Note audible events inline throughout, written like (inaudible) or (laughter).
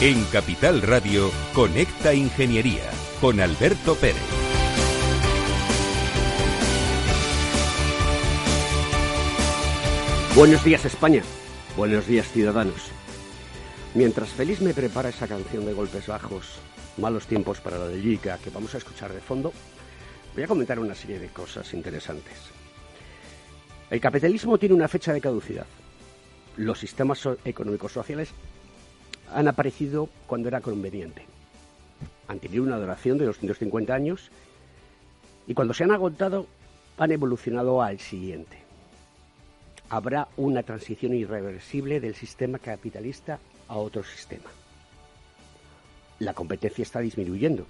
En Capital Radio, Conecta Ingeniería con Alberto Pérez. Buenos días España, buenos días ciudadanos. Mientras Feliz me prepara esa canción de golpes bajos, malos tiempos para la de Liga que vamos a escuchar de fondo, voy a comentar una serie de cosas interesantes. El capitalismo tiene una fecha de caducidad. Los sistemas económicos sociales han aparecido cuando era conveniente. Han tenido una duración de 250 años y cuando se han agotado han evolucionado al siguiente. Habrá una transición irreversible del sistema capitalista a otro sistema. La competencia está disminuyendo.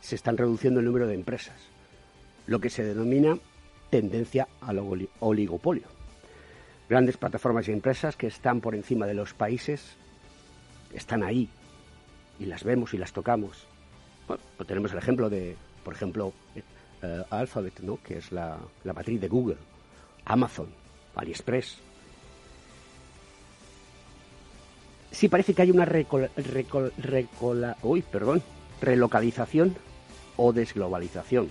Se están reduciendo el número de empresas, lo que se denomina tendencia al oligopolio. Grandes plataformas y empresas que están por encima de los países están ahí y las vemos y las tocamos. Pues tenemos el ejemplo de, por ejemplo, eh, Alphabet, ¿no? que es la, matriz de Google, Amazon, AliExpress. Sí parece que hay una perdón, relocalización o desglobalización.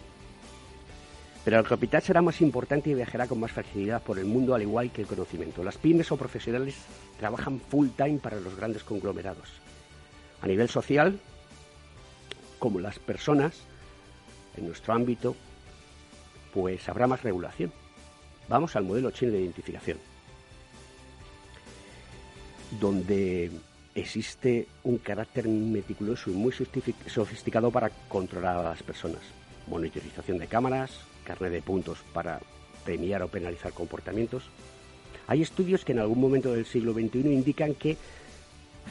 Pero el capital será más importante y viajará con más facilidad por el mundo al igual que el conocimiento. Las pymes o profesionales trabajan full time para los grandes conglomerados. A nivel social, como las personas, en nuestro ámbito, pues habrá más regulación. Vamos al modelo chino de identificación, donde existe un carácter meticuloso y muy sofisticado para controlar a las personas. Monitorización de cámaras, carne de puntos para premiar o penalizar comportamientos, hay estudios que en algún momento del siglo XXI indican que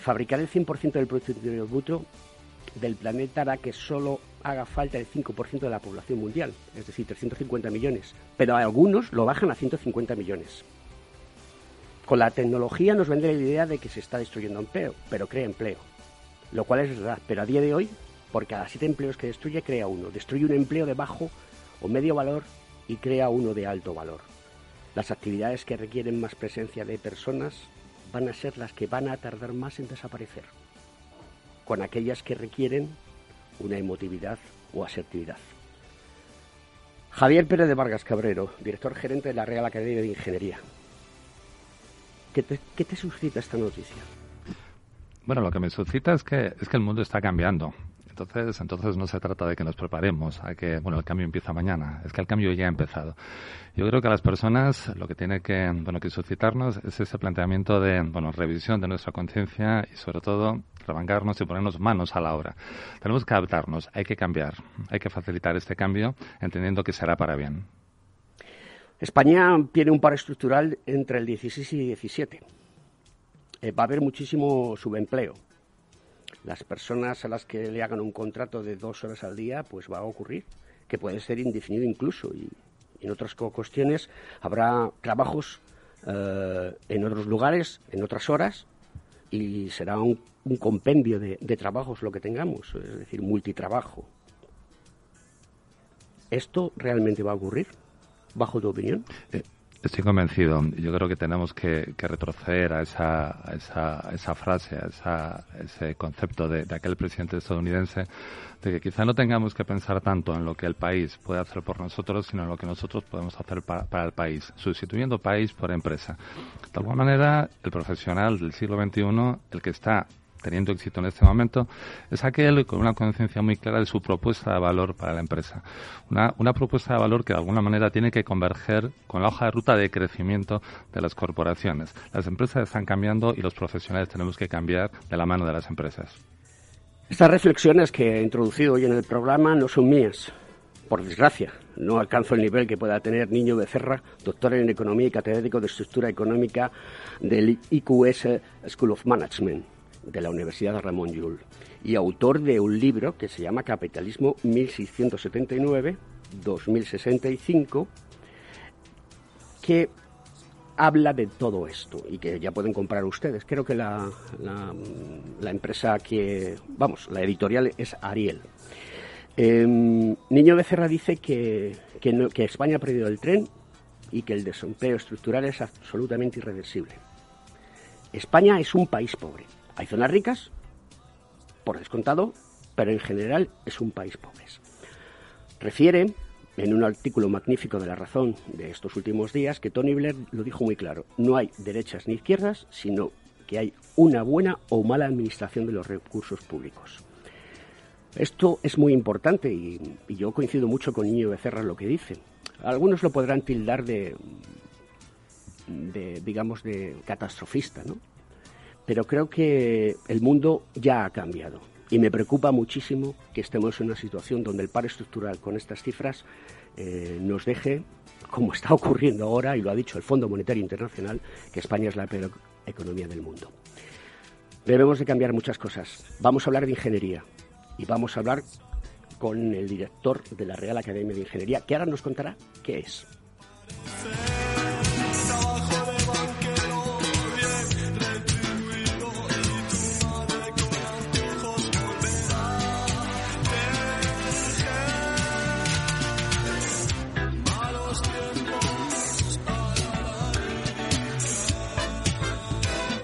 fabricar el 100% del Producto Interior Bruto del planeta hará que solo haga falta el 5% de la población mundial, es decir, 350 millones. Pero algunos lo bajan a 150 millones. Con la tecnología nos vende la idea de que se está destruyendo empleo, pero crea empleo. Lo cual es verdad, pero a día de hoy, por cada siete empleos que destruye, crea uno. Destruye un empleo de bajo o medio valor y crea uno de alto valor. Las actividades que requieren más presencia de personas van a ser las que van a tardar más en desaparecer, con aquellas que requieren una emotividad o asertividad. Javier Pérez de Vargas Cabrero, director gerente de la Real Academia de Ingeniería. ¿Qué te, suscita esta noticia? Bueno, lo que me suscita es que, es que el mundo está cambiando. Entonces, entonces no se trata de que nos preparemos a que, bueno, el cambio empieza mañana, es que el cambio ya ha empezado. Yo creo que a las personas lo que tiene que, bueno, que suscitarnos es ese planteamiento de, bueno, revisión de nuestra conciencia y sobre todo revangarnos y ponernos manos a la obra. Tenemos que adaptarnos, hay que cambiar, hay que facilitar este cambio entendiendo que será para bien. España tiene un par estructural entre el 16 y 17. Eh, va a haber muchísimo subempleo las personas a las que le hagan un contrato de dos horas al día, pues va a ocurrir, que puede ser indefinido incluso. Y, en otras cuestiones habrá trabajos eh, en otros lugares, en otras horas, y será un, compendio de, trabajos lo que tengamos, es decir, multitrabajo. ¿Esto realmente va a ocurrir, bajo tu opinión? Eh, Estoy convencido. Yo creo que tenemos que, retroceder a esa, esa, frase, a ese concepto de, aquel presidente estadounidense, de que quizá no tengamos que pensar tanto en lo que el país puede hacer por nosotros, sino en lo que nosotros podemos hacer para, para el país, sustituyendo país por empresa. De alguna manera, el profesional del siglo XXI, el que está teniendo éxito en este momento, es aquel con una conciencia muy clara de su propuesta de valor para la empresa. Una, propuesta de valor que de alguna manera tiene que converger con la hoja de ruta de crecimiento de las corporaciones. Las empresas están cambiando y los profesionales tenemos que cambiar de la mano de las empresas. Estas reflexiones que he introducido hoy en el programa no son mías. Por desgracia, no alcanzo el nivel que pueda tener Niño Becerra, doctor en Economía y catedrático de Estructura Económica del IQS School of Management de la Universidad Ramón Llull y autor de un libro que se llama Capitalismo 1679-2065, que habla de todo esto y que ya pueden comprar ustedes. Creo que la, la, empresa que, vamos, la editorial es Ariel. Em, Niño Becerra dice que, que España ha perdido el tren y que el desempleo estructural es absolutamente irreversible. España es un país pobre hay zonas ricas por descontado, pero en general es un país pobre. Refiere en un artículo magnífico de La Razón de estos últimos días que Tony Blair lo dijo muy claro, no hay derechas ni izquierdas, sino que hay una buena o mala administración de los recursos públicos. Esto es muy importante y, yo coincido mucho con Niño Becerra en lo que dice. Algunos lo podrán tildar de, de, digamos, de catastrofista, ¿no? Pero creo que el mundo ya ha cambiado y me preocupa muchísimo que estemos en una situación donde el paro estructural con estas cifras eh, nos deje, como está ocurriendo ahora, y lo ha dicho el Fondo Monetario Internacional, que España es la peor economía del mundo. Debemos de cambiar muchas cosas. Vamos a hablar de ingeniería y vamos a hablar con el director de la Real Academia de Ingeniería, que ahora nos contará qué es.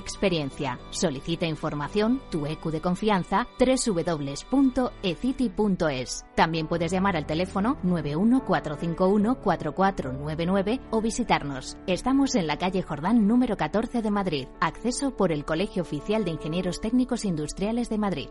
experiencia. Solicita información, tu EQ de confianza, www.ecity.es. También puedes llamar al teléfono 914514499 o visitarnos. Estamos en la calle Jordán número 14 de Madrid. Acceso por el Colegio Oficial de Ingenieros Técnicos Industriales de Madrid.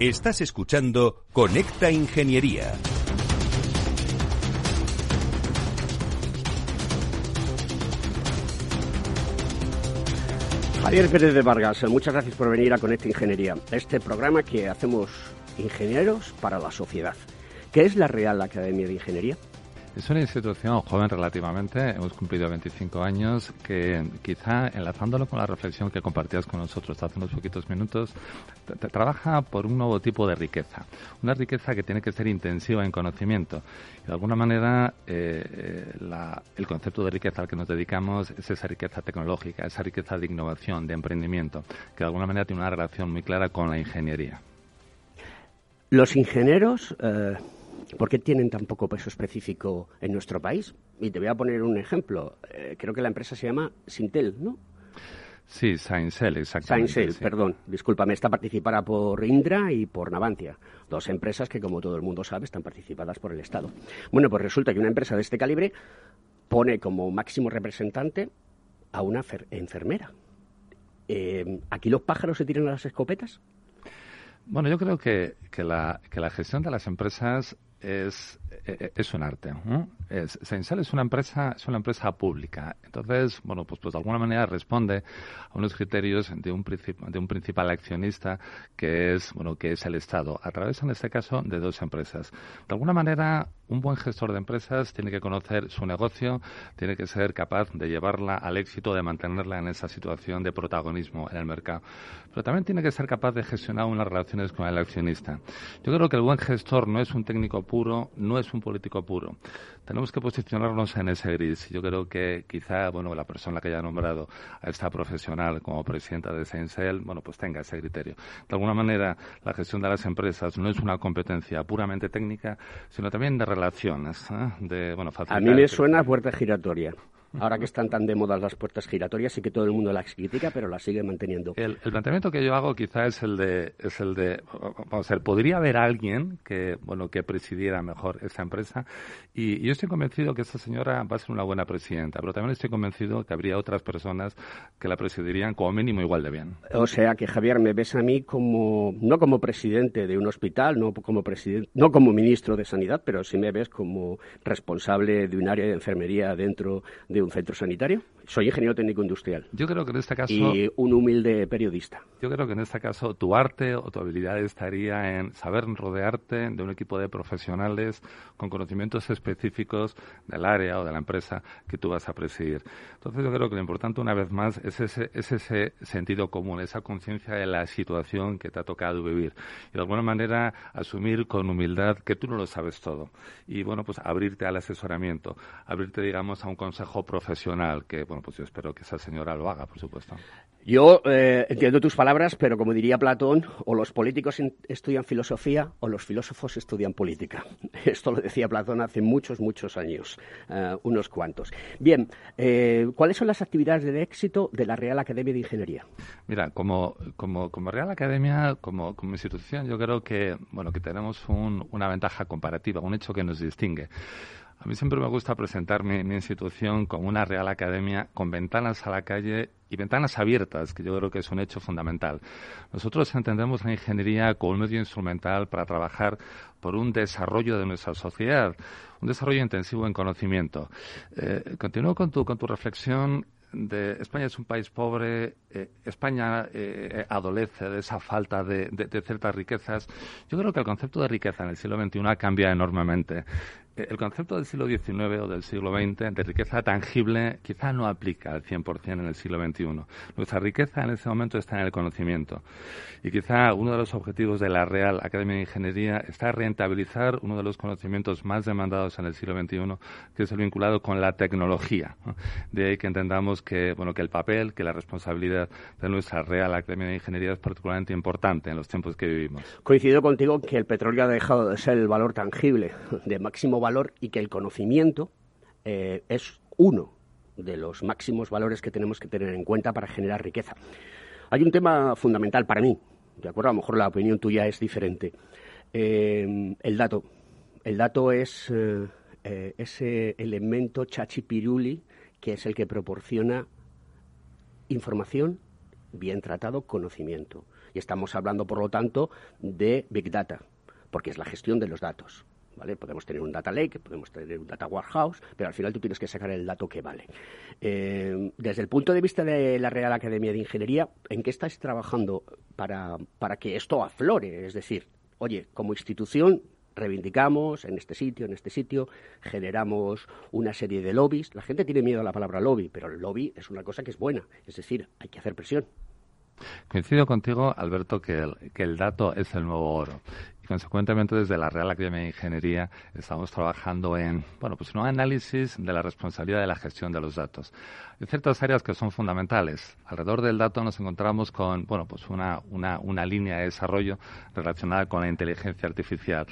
Estás escuchando Conecta Ingeniería. Javier Pérez de Vargas, muchas gracias por venir a Conecta Ingeniería, este programa que hacemos ingenieros para la sociedad. ¿Qué es la Real Academia de Ingeniería? Es una institución joven relativamente, hemos cumplido 25 años, que quizá enlazándolo con la reflexión que compartías con nosotros hace unos poquitos minutos, trabaja por un nuevo tipo de riqueza. Una riqueza que tiene que ser intensiva en conocimiento. de alguna manera, eh, eh, el concepto de riqueza al que nos dedicamos es esa riqueza tecnológica, esa riqueza de innovación, de emprendimiento, que de alguna manera tiene una relación muy clara con la ingeniería. Los ingenieros. Eh, ¿Por qué tienen tan poco peso específico en nuestro país? Y te voy a poner un ejemplo. Eh, creo que la empresa se llama Sintel, ¿no? Sí, Sainsel, exactamente. Sainsel, perdón, discúlpame, está participada por Indra y por Navantia, dos empresas que, como todo el mundo sabe, están participadas por el Estado. Bueno, pues resulta que una empresa de este calibre pone como máximo representante a una enfermera. Eh, ¿Aquí los pájaros se tiran a las escopetas? Bueno, yo creo que, que, la, que la gestión de las empresas es, es un arte. ¿no? Es, es una empresa, es una empresa pública. Entonces, bueno, pues, pues de alguna manera responde a unos criterios de un, de un principal accionista que es, bueno, que es el Estado, a través, en este caso, de dos empresas. De alguna manera, un buen gestor de empresas tiene que conocer su negocio, tiene que ser capaz de llevarla al éxito, de mantenerla en esa situación de protagonismo en el mercado. Pero también tiene que ser capaz de gestionar unas relaciones con el accionista. Yo creo que el buen gestor no es un técnico puro, no es un político puro. Tenemos que posicionarnos en ese gris. Yo creo que quizá, bueno, la persona que haya nombrado a esta profesional como presidenta de Seinsel, bueno, pues tenga ese criterio. De alguna manera, la gestión de las empresas no es una competencia puramente técnica, sino también de relaciones. ¿eh? De, bueno, a mí me suena puerta giratoria. Ahora que están tan de moda las puertas giratorias y que todo el mundo las critica, pero las sigue manteniendo. El, planteamiento que yo hago quizá es el de, es el de, vamos a ver, podría haber alguien que, bueno, que presidiera mejor esa empresa y, yo estoy convencido que esa señora va a ser una buena presidenta, pero también estoy convencido que habría otras personas que la presidirían como mínimo igual de bien. O sea que Javier, me ves a mí como, no como presidente de un hospital, no como presidente, no como ministro de Sanidad, pero sí me ves como responsable de un área de enfermería dentro de un centro sanitario. Soy ingeniero técnico industrial. Yo creo que en este caso... Y un humilde periodista. Yo creo que en este caso tu arte o tu habilidad estaría en saber rodearte de un equipo de profesionales con conocimientos específicos del área o de la empresa que tú vas a presidir. Entonces yo creo que lo importante una vez más es ese, es ese sentido común, esa conciencia de la situación que te ha tocado vivir. Y de alguna manera asumir con humildad que tú no lo sabes todo. Y bueno, pues abrirte al asesoramiento, abrirte, digamos, a un consejo profesional que bueno, pues yo espero que esa señora lo haga, por supuesto. Yo eh, entiendo tus palabras, pero como diría Platón, o los políticos estudian filosofía o los filósofos estudian política. (laughs) Esto lo decía Platón hace muchos, muchos años, eh, unos cuantos. Bien, eh, ¿cuáles son las actividades de éxito de la Real Academia de Ingeniería? Mira, como, como, como Real Academia, como, como institución, yo creo que, bueno, que tenemos una ventaja comparativa, un hecho que nos distingue. A mí siempre me gusta presentar mi, institución como una Real Academia con ventanas a la calle y ventanas abiertas, que yo creo que es un hecho fundamental. Nosotros entendemos la ingeniería como un medio instrumental para trabajar por un desarrollo de nuestra sociedad, un desarrollo intensivo en conocimiento. Eh, continúo con tu, con tu reflexión de España es un país pobre, eh, España eh, adolece de esa falta de, de, ciertas riquezas. Yo creo que el concepto de riqueza en el siglo XXI ha cambiado enormemente. Eh, el concepto del siglo XIX o del siglo XX de riqueza tangible quizá no aplica al 100% en el siglo XXI. Nuestra riqueza en ese momento está en el conocimiento. Y quizá uno de los objetivos de la Real Academia de Ingeniería está rentabilizar uno de los conocimientos más demandados en el siglo XXI, que es el vinculado con la tecnología. De ahí que entendamos que, bueno, que el papel, que la responsabilidad de nuestra Real Academia de Ingeniería es particularmente importante en los tiempos que vivimos. Coincido contigo que el petróleo ha dejado de ser el valor tangible de máximo valor y que el conocimiento eh, es uno de los máximos valores que tenemos que tener en cuenta para generar riqueza. Hay un tema fundamental para mí, ¿de acuerdo? A lo mejor la opinión tuya es diferente. Eh, el dato. El dato es eh, ese elemento chachipiruli que es el que proporciona información, bien tratado, conocimiento. Y estamos hablando, por lo tanto, de Big Data, porque es la gestión de los datos. Podemos tener un data lake, podemos tener un data warehouse, pero al final tú tienes que sacar el dato que vale. Eh, desde el punto de vista de la Real Academia de Ingeniería, ¿en qué estáis trabajando para, para que esto aflore? Es decir, oye, como institución reivindicamos en este sitio, en este sitio, generamos una serie de lobbies. La gente tiene miedo a la palabra lobby, pero el lobby es una cosa que es buena, es decir, hay que hacer presión. Coincido contigo, Alberto, que el, que el dato es el nuevo oro y consecuentemente desde la Real Academia de Ingeniería estamos trabajando en, bueno, pues un análisis de la responsabilidad de la gestión de los datos. Hay ciertas áreas que son fundamentales. Alrededor del dato nos encontramos con, bueno, pues una, una, una línea de desarrollo relacionada con la inteligencia artificial.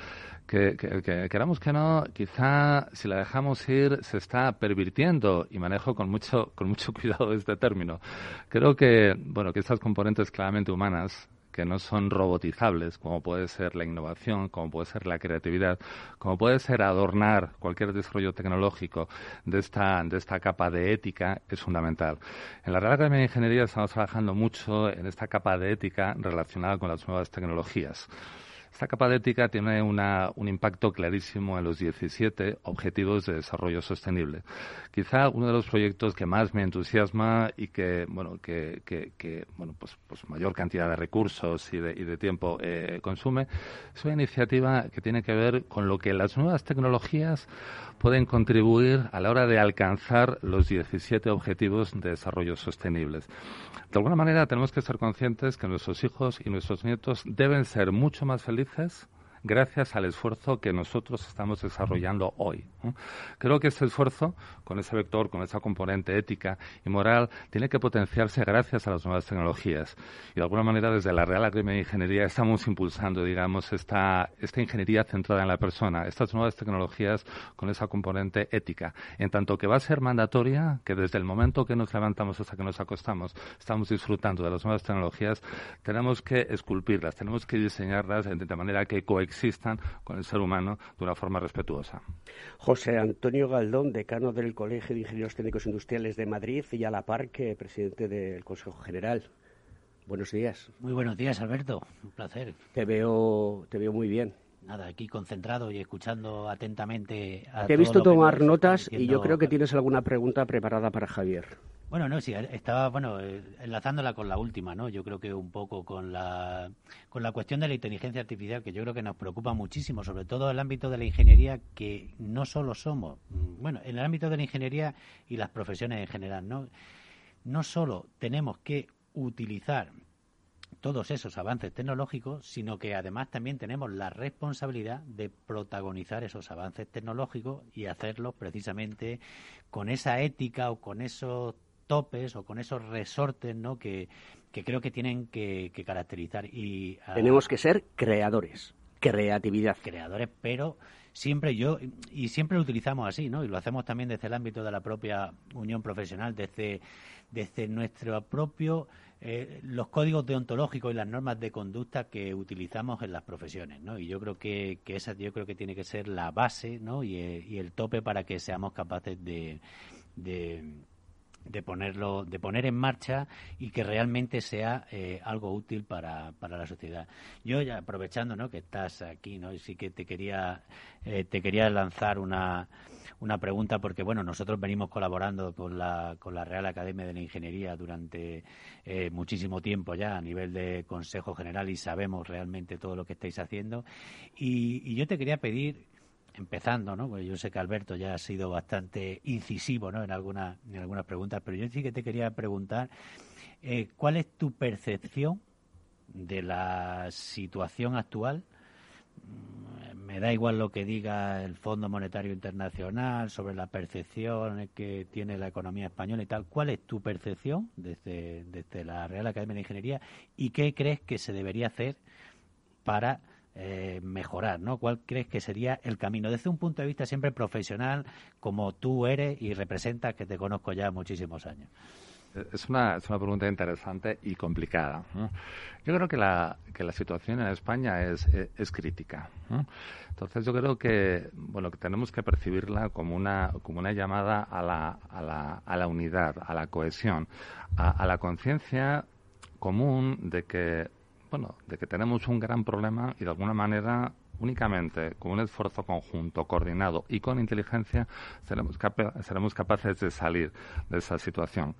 Que, que, queramos que no, quizá si la dejamos ir se está pervirtiendo y manejo con mucho, con mucho (laughs) cuidado este término. Creo que, bueno, que estas componentes claramente humanas que no son robotizables, como puede ser la innovación, como puede ser la creatividad, como puede ser adornar cualquier desarrollo tecnológico de esta, de esta capa de ética, es fundamental. En la Real Academia de Ingeniería estamos trabajando mucho en esta capa de ética relacionada con las nuevas tecnologías. Esta capa de ética tiene un impacto clarísimo en los 17 Objetivos de Desarrollo Sostenible. Quizá uno de los proyectos que más me entusiasma y que, bueno, que, que, bueno, pues, pues, mayor cantidad de recursos y de, y de tiempo eh, consume es una iniciativa que tiene que ver con lo que las nuevas tecnologías pueden contribuir a la hora de alcanzar los 17 Objetivos de Desarrollo Sostenibles. De alguna manera tenemos que ser conscientes que nuestros hijos y nuestros nietos deben ser mucho más felices with us gracias al esfuerzo que nosotros estamos desarrollando hoy. Creo que ese esfuerzo, con ese vector, con esa componente ética y moral, tiene que potenciarse gracias a las nuevas tecnologías. Y de alguna manera, desde la Real Academia de Ingeniería estamos impulsando, digamos, esta, esta ingeniería centrada en la persona, estas nuevas tecnologías con esa componente ética. En tanto que va a ser mandatoria que desde el momento que nos levantamos hasta que nos acostamos estamos disfrutando de las nuevas tecnologías, tenemos que esculpirlas, tenemos que diseñarlas de manera que coexistan con el ser humano de una forma respetuosa. José Antonio Galdón, decano del Colegio de Ingenieros Técnicos Industriales de Madrid y a la par que presidente del Consejo General. Buenos días. Muy buenos días, Alberto. Un placer. Te veo, te veo muy bien. Nada, aquí concentrado y escuchando atentamente a Te he visto tomar notas y yo creo que tienes alguna pregunta preparada para Javier. Bueno, no, sí, estaba, bueno, eh, enlazándola con la última, ¿no? Yo creo que un poco con la, con la cuestión de la inteligencia artificial, que yo creo que nos preocupa muchísimo, sobre todo en el ámbito de la ingeniería, que no solo somos, mm, bueno, en el ámbito de la ingeniería y las profesiones en general, ¿no? No solo tenemos que utilizar todos esos avances tecnológicos, sino que además también tenemos la responsabilidad de protagonizar esos avances tecnológicos y hacerlos precisamente con esa ética o con esos topes o con esos resortes ¿no? que, creo que tienen que, caracterizar. Y, ah, Tenemos que ser creadores, creatividad. Creadores, pero siempre yo, y siempre lo utilizamos así, ¿no? Y lo hacemos también desde el ámbito de la propia unión profesional, desde, desde nuestro propio eh, los códigos deontológicos y las normas de conducta que utilizamos en las profesiones, ¿no? Y yo creo que, que esa yo creo que tiene que ser la base, ¿no? Y, eh, y el tope para que seamos capaces de, de de ponerlo de poner en marcha y que realmente sea eh, algo útil para, para la sociedad yo ya aprovechando no que estás aquí no sí que te quería te quería lanzar una una pregunta porque bueno nosotros venimos colaborando con la con la Real Academia de la Ingeniería durante eh, muchísimo tiempo ya a nivel de Consejo General y sabemos realmente todo lo que estáis haciendo y, yo te quería pedir empezando, ¿no? Porque yo sé que Alberto ya ha sido bastante incisivo, ¿no? En algunas en algunas preguntas, pero yo sí que te quería preguntar eh, ¿cuál es tu percepción de la situación actual me da igual lo que diga el Fondo Monetario Internacional sobre la percepción que tiene la economía española y tal. ¿Cuál es tu percepción desde, desde la Real Academia de Ingeniería y qué crees que se debería hacer para eh, mejorar, ¿no? ¿Cuál crees que sería el camino? Desde un punto de vista siempre profesional, como tú eres y representas, que te conozco ya muchísimos años. Es una, es una pregunta interesante y complicada. Yo creo que la, que la situación en España es, es, crítica. Entonces yo creo que bueno que tenemos que percibirla como una, como una llamada a la, a, la, a la unidad, a la cohesión, a, a la conciencia común de que bueno de que tenemos un gran problema y de alguna manera únicamente con un esfuerzo conjunto, coordinado y con inteligencia seremos, seremos capaces de salir de esa situación.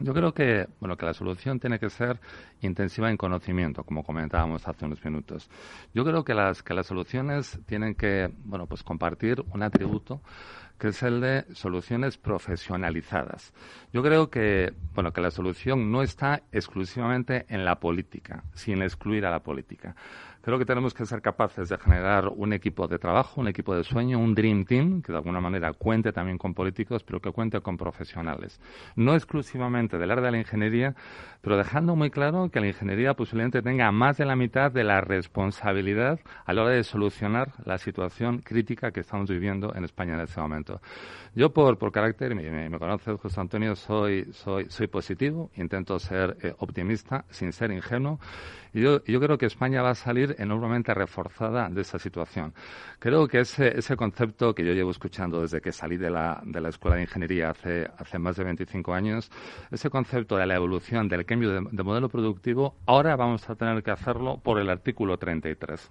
Yo creo que, bueno, que la solución tiene que ser intensiva en conocimiento, como comentábamos hace unos minutos. Yo creo que las, que las soluciones tienen que, bueno, pues compartir un atributo que es el de soluciones profesionalizadas. Yo creo que, bueno, que la solución no está exclusivamente en la política, sin excluir a la política. Creo que tenemos que ser capaces de generar un equipo de trabajo, un equipo de sueño, un Dream Team, que de alguna manera cuente también con políticos, pero que cuente con profesionales. No exclusivamente del área de la ingeniería, pero dejando muy claro que la ingeniería posiblemente tenga más de la mitad de la responsabilidad a la hora de solucionar la situación crítica que estamos viviendo en España en este momento. Yo, por, por carácter, me, me conoces, José Antonio, soy, soy, soy positivo, intento ser eh, optimista sin ser ingenuo y yo, creo que España va a salir enormemente reforzada de esa situación. Creo que ese, ese concepto que yo llevo escuchando desde que salí de la, de la Escuela de Ingeniería hace, hace más de 25 años, ese concepto de la evolución, del cambio de, modelo productivo, ahora vamos a tener que hacerlo por el artículo 33.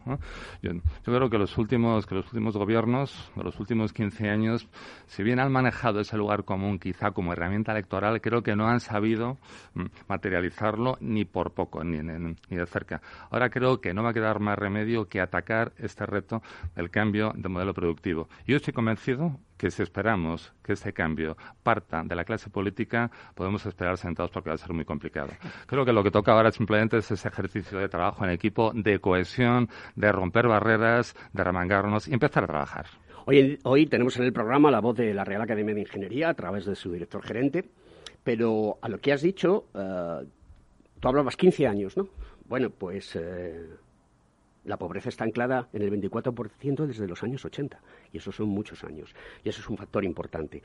Yo, yo, creo que los últimos, que los últimos gobiernos, los últimos 15 años, si bien han manejado ese lugar común quizá como herramienta electoral, creo que no han sabido mm, materializarlo ni por poco, ni, ni, de cerca. Ahora creo que no va a quedar más remedio que atacar este reto del cambio de modelo productivo. Yo estoy convencido que si esperamos que ese cambio parta de la clase política, podemos esperar sentados porque va a ser muy complicado. Creo que lo que toca ahora simplemente es ese ejercicio de trabajo en equipo, de cohesión, de romper barreras, de remangarnos y empezar a trabajar. Hoy, tenemos en el programa la voz de la Real Academia de Ingeniería a través de su director gerente, pero a lo que has dicho, uh, tú hablabas 15 años, ¿no? Bueno, pues eh, la pobreza está anclada en el 24% desde los años 80, y eso son muchos años, y eso es un factor importante.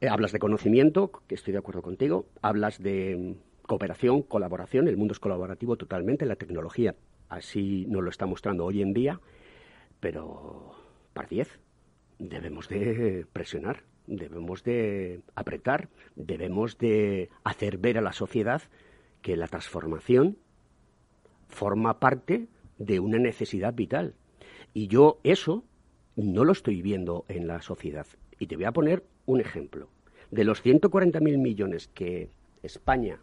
Eh, hablas de conocimiento, que estoy de acuerdo contigo, hablas de mm, cooperación, colaboración, el mundo es colaborativo totalmente, la tecnología así nos lo está mostrando hoy en día, pero par 10, debemos de presionar, debemos de apretar, debemos de hacer ver a la sociedad que la transformación forma parte de una necesidad vital. Y yo eso no lo estoy viendo en la sociedad. Y te voy a poner un ejemplo. De los 140.000 millones que España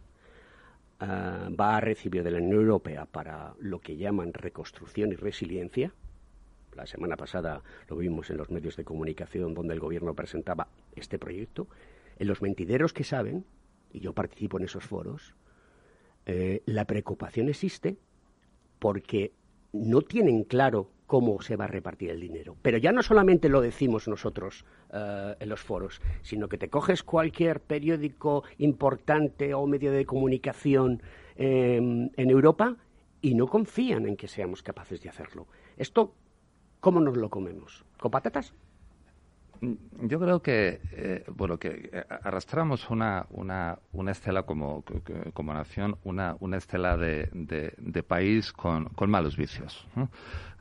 uh, va a recibir de la Unión Europea para lo que llaman reconstrucción y resiliencia, la semana pasada lo vimos en los medios de comunicación donde el gobierno presentaba este proyecto. En los mentideros que saben, y yo participo en esos foros, eh, la preocupación existe porque no tienen claro cómo se va a repartir el dinero. Pero ya no solamente lo decimos nosotros uh, en los foros, sino que te coges cualquier periódico importante o medio de comunicación eh, en Europa y no confían en que seamos capaces de hacerlo. Esto ¿Cómo nos lo comemos? ¿Con patatas? Mm, yo creo que, eh, bueno, que eh, arrastramos una, una, una estela como, como nación, una, una estela de, de, país con, con, malos vicios.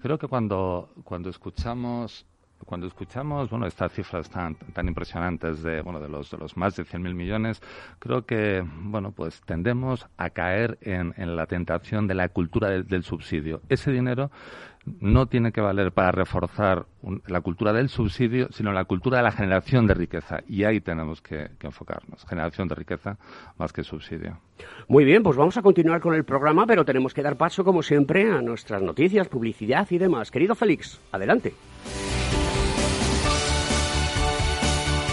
Creo que cuando, cuando escuchamos cuando escuchamos bueno estas cifras tan tan impresionantes de bueno de los de los más de 100.000 millones creo que bueno pues tendemos a caer en, la tentación de la cultura del, subsidio ese dinero no tiene que valer para reforzar la cultura del subsidio, sino la cultura de la generación de riqueza. Y ahí tenemos que, enfocarnos. Generación de riqueza más que subsidio. Muy bien, pues vamos a continuar con el programa, pero tenemos que dar paso, como siempre, a nuestras noticias, publicidad y demás. Querido Félix, adelante.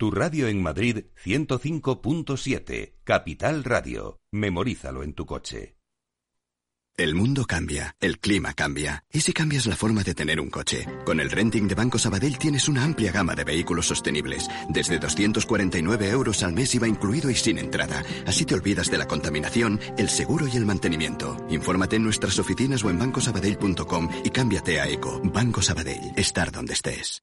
Tu radio en Madrid 105.7, Capital Radio. Memorízalo en tu coche. El mundo cambia, el clima cambia. ¿Y si cambias la forma de tener un coche? Con el renting de Banco Sabadell tienes una amplia gama de vehículos sostenibles. Desde 249 euros al mes iba incluido y sin entrada. Así te olvidas de la contaminación, el seguro y el mantenimiento. Infórmate en nuestras oficinas o en bancosabadell.com y cámbiate a Eco. Banco Sabadell. Estar donde estés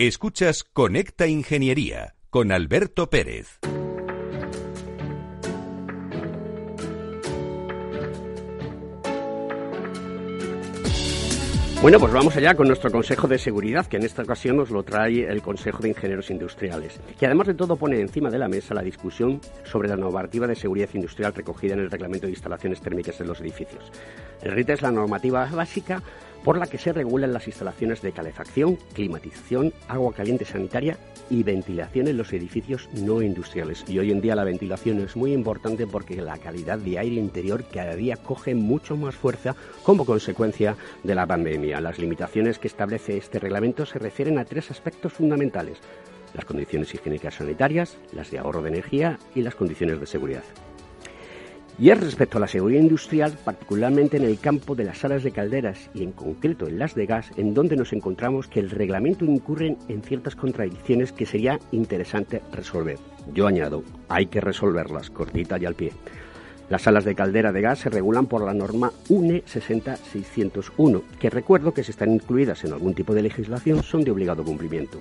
Escuchas Conecta Ingeniería con Alberto Pérez. Bueno, pues vamos allá con nuestro Consejo de Seguridad, que en esta ocasión nos lo trae el Consejo de Ingenieros Industriales, que además de todo pone encima de la mesa la discusión sobre la normativa de seguridad industrial recogida en el Reglamento de Instalaciones Térmicas en los edificios. El RIT es la normativa básica por la que se regulan las instalaciones de calefacción, climatización, agua caliente sanitaria y ventilación en los edificios no industriales. Y hoy en día la ventilación es muy importante porque la calidad de aire interior cada día coge mucho más fuerza como consecuencia de la pandemia. Las limitaciones que establece este reglamento se refieren a tres aspectos fundamentales. Las condiciones higiénicas sanitarias, las de ahorro de energía y las condiciones de seguridad. Y es respecto a la seguridad industrial, particularmente en el campo de las salas de calderas y en concreto en las de gas, en donde nos encontramos que el reglamento incurre en ciertas contradicciones que sería interesante resolver. Yo añado, hay que resolverlas, cortita y al pie. Las salas de caldera de gas se regulan por la norma UNE 60601, que recuerdo que si están incluidas en algún tipo de legislación son de obligado cumplimiento.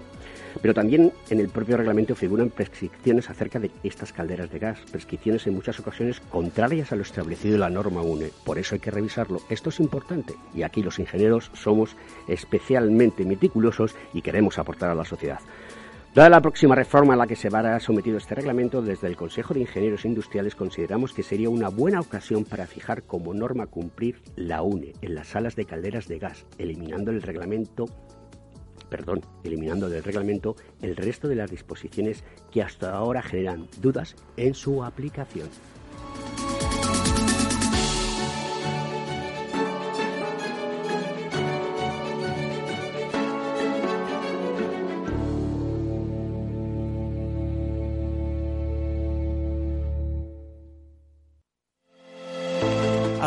Pero también en el propio reglamento figuran prescripciones acerca de estas calderas de gas, prescripciones en muchas ocasiones contrarias a lo establecido en la norma UNE. Por eso hay que revisarlo. Esto es importante y aquí los ingenieros somos especialmente meticulosos y queremos aportar a la sociedad. Dada la próxima reforma a la que se verá sometido este reglamento, desde el Consejo de Ingenieros Industriales consideramos que sería una buena ocasión para fijar como norma cumplir la UNE en las salas de calderas de gas, eliminando el reglamento perdón, eliminando del reglamento el resto de las disposiciones que hasta ahora generan dudas en su aplicación.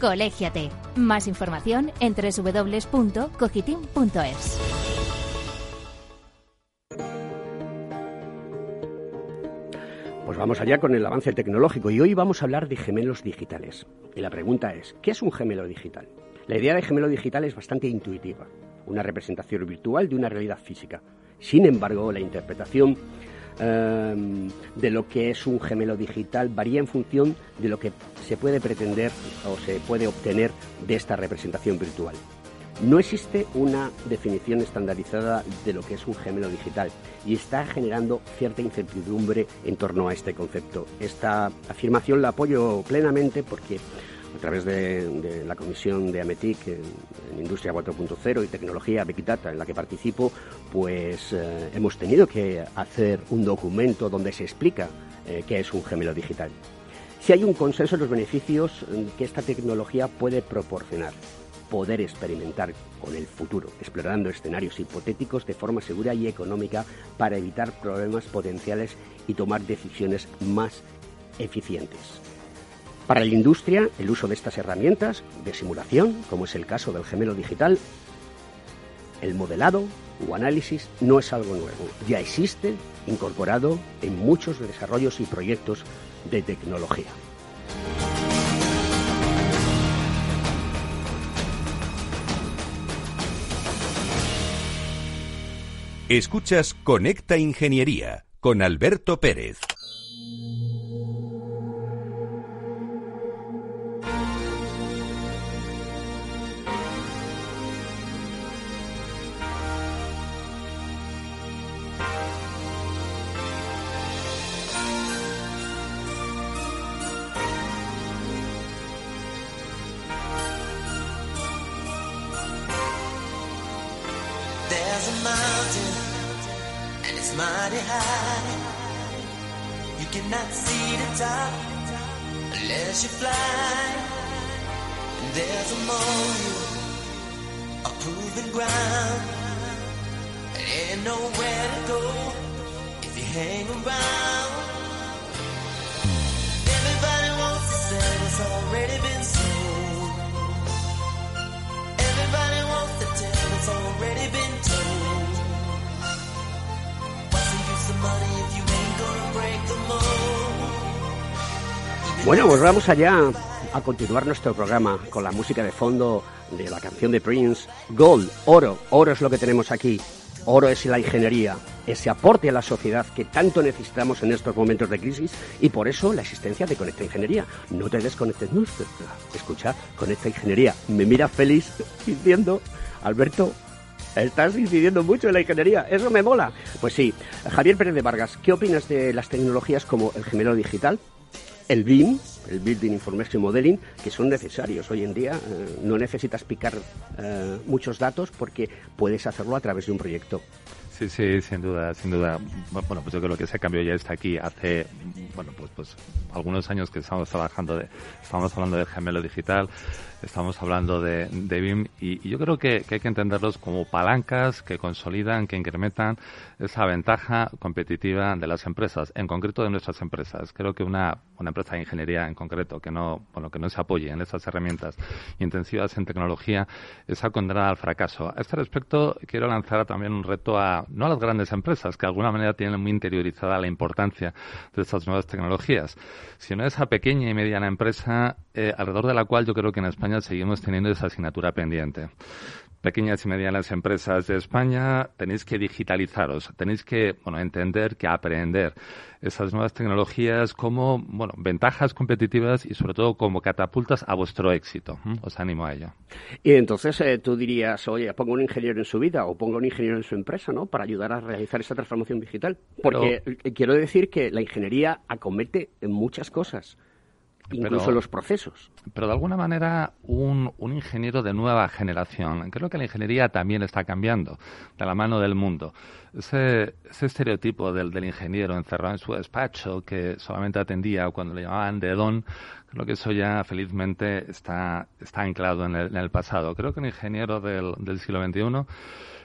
Colégiate. Más información en www.cogitim.es. Pues vamos allá con el avance tecnológico y hoy vamos a hablar de gemelos digitales. Y la pregunta es, ¿qué es un gemelo digital? La idea de gemelo digital es bastante intuitiva, una representación virtual de una realidad física. Sin embargo, la interpretación eh, de lo que es un gemelo digital varía en función de lo que se puede pretender o se puede obtener de esta representación virtual. No existe una definición estandarizada de lo que es un gemelo digital y está generando cierta incertidumbre en torno a este concepto. Esta afirmación la apoyo plenamente porque a través de, la comisión de AMETIC en, Industria 4.0 y Tecnología Big en la que participo, pues eh, hemos tenido que hacer un documento donde se explica eh, qué es un gemelo digital. Si hay un consenso en los beneficios que esta tecnología puede proporcionar poder experimentar con el futuro, explorando escenarios hipotéticos de forma segura y económica para evitar problemas potenciales y tomar decisiones más eficientes. Para la industria, el uso de estas herramientas de simulación, como es el caso del gemelo digital, el modelado o análisis no es algo nuevo, ya existe incorporado en muchos desarrollos y proyectos de tecnología. Escuchas Conecta Ingeniería con Alberto Pérez. Bueno, pues vamos allá a continuar nuestro programa con la música de fondo de la canción de Prince, Gold, oro, oro es lo que tenemos aquí. Oro es la ingeniería, ese aporte a la sociedad que tanto necesitamos en estos momentos de crisis y por eso la existencia de Conecta Ingeniería. No te desconectes, no, escucha, Conecta Ingeniería. Me mira feliz diciendo, Alberto, Estás incidiendo mucho en la ingeniería, eso me mola. Pues sí, Javier Pérez de Vargas, ¿qué opinas de las tecnologías como el gemelo digital? El BIM, el Building Information Modeling, que son necesarios hoy en día. Eh, no necesitas picar eh, muchos datos porque puedes hacerlo a través de un proyecto. Sí, sí, sin duda, sin duda. Bueno, pues yo creo que ese cambio ya está aquí hace, bueno, pues, pues algunos años que estamos trabajando, de, estamos hablando del gemelo digital, estamos hablando de, de BIM y, yo creo que, hay que entenderlos como palancas que consolidan, que incrementan esa ventaja competitiva de las empresas, en concreto de nuestras empresas. Creo que una, una empresa de ingeniería en concreto que no, bueno, que no se apoye en esas herramientas intensivas en tecnología es condenada al fracaso. A este respecto, quiero lanzar también un reto a, no a las grandes empresas, que de alguna manera tienen muy interiorizada la importancia de estas nuevas tecnologías, sino a esa pequeña y mediana empresa eh, alrededor de la cual yo creo que en España seguimos teniendo esa asignatura pendiente pequeñas y medianas empresas de España, tenéis que digitalizaros, tenéis que bueno, entender que aprender esas nuevas tecnologías como bueno, ventajas competitivas y sobre todo como catapultas a vuestro éxito. Os animo a ello. Y entonces eh, tú dirías, oye, pongo un ingeniero en su vida o pongo un ingeniero en su empresa, ¿no? Para ayudar a realizar esa transformación digital. Porque quiero decir que la ingeniería acomete en muchas cosas incluso los procesos. Pero de alguna manera un, un, ingeniero de nueva generación, creo que la ingeniería también está cambiando de la mano del mundo. Ese, ese estereotipo del, del, ingeniero encerrado en su despacho que solamente atendía cuando le llamaban de don, creo que eso ya felizmente está, está anclado en el, en el pasado. Creo que un ingeniero del, del siglo XXI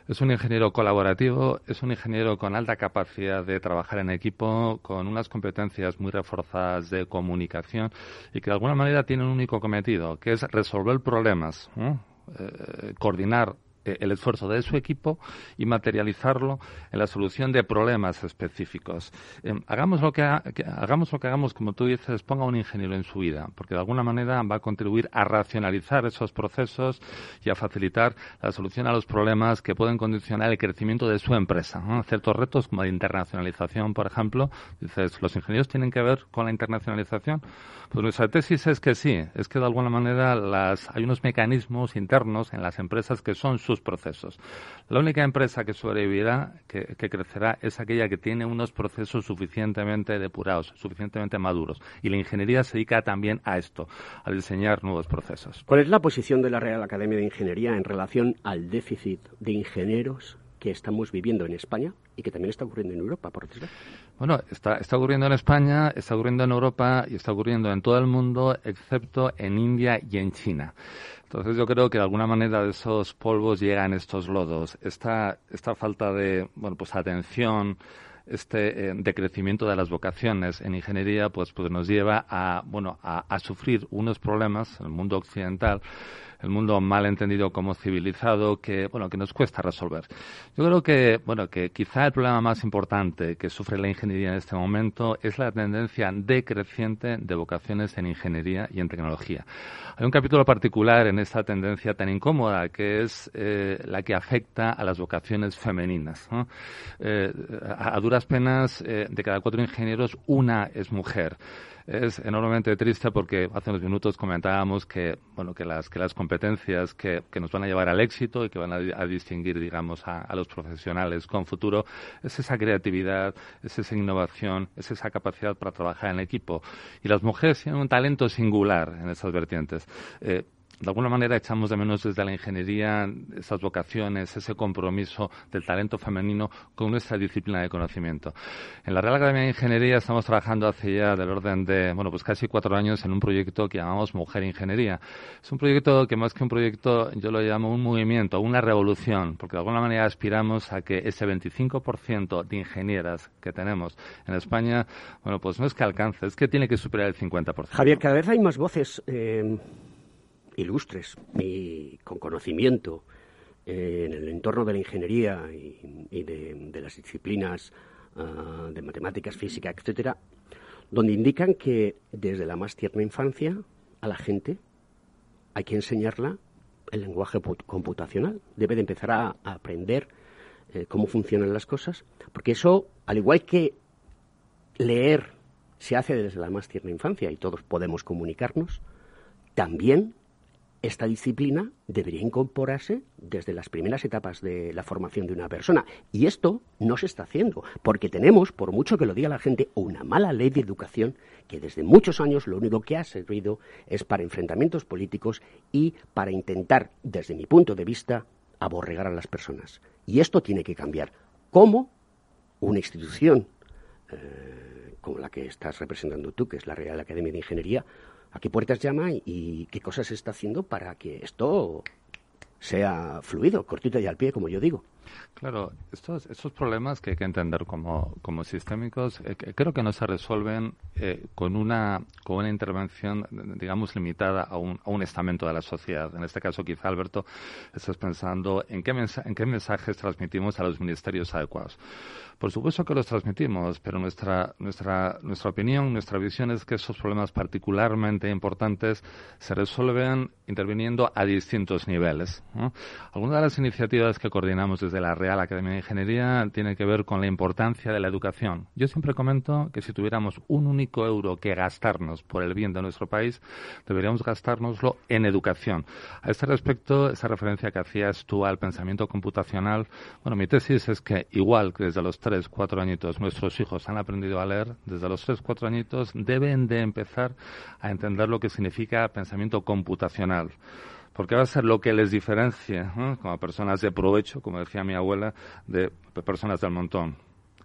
es un ingeniero colaborativo, es un ingeniero con alta capacidad de trabajar en equipo, con unas competencias muy reforzadas de comunicación y que de alguna manera tiene un único cometido, que es resolver problemas, eh, coordinar el esfuerzo de su equipo y materializarlo en la solución de problemas específicos. Em, hagamos, lo que, hagamos lo que hagamos, como tú dices, ponga un ingeniero en su vida, porque de alguna manera va a contribuir a racionalizar esos procesos y a facilitar la solución a los problemas que pueden condicionar el crecimiento de su empresa. Ciertos retos como la internacionalización, por ejemplo, dices, ¿los ingenieros tienen que ver con la internacionalización? Pues nuestra tesis es que sí, es que de alguna manera las, hay unos mecanismos internos en las empresas que son sus procesos. La única empresa que sobrevivirá, que, que, crecerá, es aquella que tiene unos procesos suficientemente depurados, suficientemente maduros. Y la ingeniería se dedica también a esto, a diseñar nuevos procesos. ¿Cuál es la posición de la Real Academia de Ingeniería en relación al déficit de ingenieros que estamos viviendo en España y que también está ocurriendo en Europa, por desgracia. Bueno, está, está ocurriendo en España, está ocurriendo en Europa y está ocurriendo en todo el mundo, excepto en India y en China. Entonces yo creo que de alguna manera esos polvos llegan estos lodos. Esta, esta falta de bueno, pues atención este eh, decrecimiento de las vocaciones en ingeniería pues, pues nos lleva a, bueno, a sufrir unos problemas en el mundo occidental el mundo mal entendido como civilizado que, bueno, que nos cuesta resolver. Yo creo que, bueno, que quizá el problema más importante que sufre la ingeniería en este momento es la tendencia decreciente de vocaciones en ingeniería y en tecnología. Hay un capítulo particular en esta tendencia tan incómoda que es eh, la que afecta a las vocaciones femeninas. Eh, a, duras penas, eh, de cada cuatro ingenieros, una es mujer es enormemente triste porque hace unos minutos comentábamos que, bueno, que las, que las competencias que, que nos van a llevar al éxito y que van a, distinguir, digamos, a, a, los profesionales con futuro es esa creatividad, es esa innovación, es esa capacidad para trabajar en equipo. Y las mujeres tienen un talento singular en esas vertientes. Eh, de alguna manera echamos de menos desde la ingeniería esas vocaciones, ese compromiso del talento femenino con nuestra disciplina de conocimiento. En la Real Academia de Ingeniería estamos trabajando hace ya del orden de, bueno, pues casi cuatro años en un proyecto que llamamos Mujer Ingeniería. Es un proyecto que más que un proyecto yo lo llamo un movimiento, una revolución, porque de alguna manera aspiramos a que ese 25% de ingenieras que tenemos en España, bueno, pues no es que alcance, es que tiene que superar el 50%. Javier, cada vez hay más voces. Eh ilustres y con conocimiento eh, en el entorno de la ingeniería y, de, las disciplinas ah, de matemáticas, física, etcétera, donde indican que desde la más tierna infancia a la gente hay que enseñarla el lenguaje computacional. Debe de empezar a, aprender eh, cómo funcionan las cosas, porque eso, al igual que leer se hace desde la más tierna infancia y todos podemos comunicarnos, también esta disciplina debería incorporarse desde las primeras etapas de la formación de una persona. Y esto no se está haciendo, porque tenemos, por mucho que lo diga la gente, una mala ley de educación que desde muchos años lo único que ha servido es para enfrentamientos políticos y para intentar, desde mi punto de vista, aborregar a las personas. Y esto tiene que cambiar. ¿Cómo una institución eh, como la que estás representando tú, que es la Real Academia de Ingeniería, a qué puertas llama y, qué cosas está haciendo para que esto sea fluido, cortito y al pie, como yo digo. Claro, estos, estos problemas que hay que entender como, como sistémicos eh, creo que no se resuelven eh, con, una, con una intervención, digamos, limitada a un, a un estamento de la sociedad. En este caso, quizá, Alberto, estás pensando en qué, en qué mensajes transmitimos a los ministerios adecuados. Por supuesto que los transmitimos, pero nuestra, nuestra, nuestra opinión, nuestra visión es que esos problemas particularmente importantes se resuelven interviniendo a distintos niveles. Algunas de las iniciativas que coordinamos desde la Real Academia de Ingeniería tienen que ver con la importancia de la educación. Yo siempre comento que si tuviéramos un único euro que gastarnos por el bien de nuestro país, deberíamos gastárnoslo en educación. A este respecto, esa referencia que hacías tú al pensamiento computacional, bueno, mi tesis es que igual que desde los tres, cuatro añitos nuestros hijos han aprendido a leer, desde los tres, cuatro añitos deben de empezar a entender lo que significa pensamiento computacional porque va a ser lo que les diferencia como personas de provecho, como decía mi abuela, de personas del montón.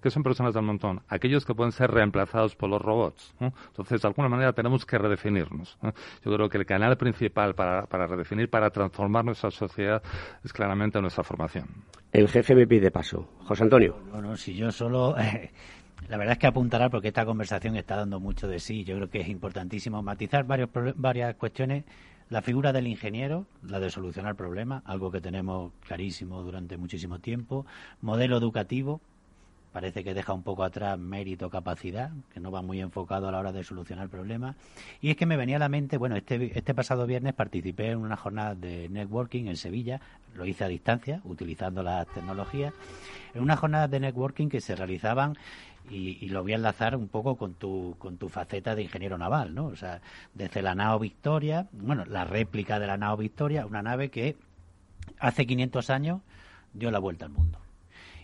¿Qué son personas del montón? Aquellos que pueden ser reemplazados por los robots. Entonces, de alguna manera, tenemos que redefinirnos. Yo creo que el canal principal para, para redefinir, para transformar nuestra sociedad, es claramente nuestra formación. El jefe me pide paso. José Antonio. Bueno, si yo solo... (laughs) la verdad es que apuntará porque esta conversación está dando mucho de sí. Yo creo que es importantísimo matizar varios, varias cuestiones la figura del ingeniero, la de solucionar problemas, algo que tenemos clarísimo durante muchísimo tiempo. Modelo educativo, parece que deja un poco atrás mérito, capacidad, que no va muy enfocado a la hora de solucionar problemas. Y es que me venía a la mente, bueno, este, este pasado viernes participé en una jornada de networking en Sevilla, lo hice a distancia, utilizando las tecnologías, en una jornada de networking que se realizaban y, lo voy a enlazar un poco con tu, con tu faceta de ingeniero naval, ¿no? O sea, desde la nao Victoria, bueno, la réplica de la nao Victoria, una nave que hace 500 años dio la vuelta al mundo.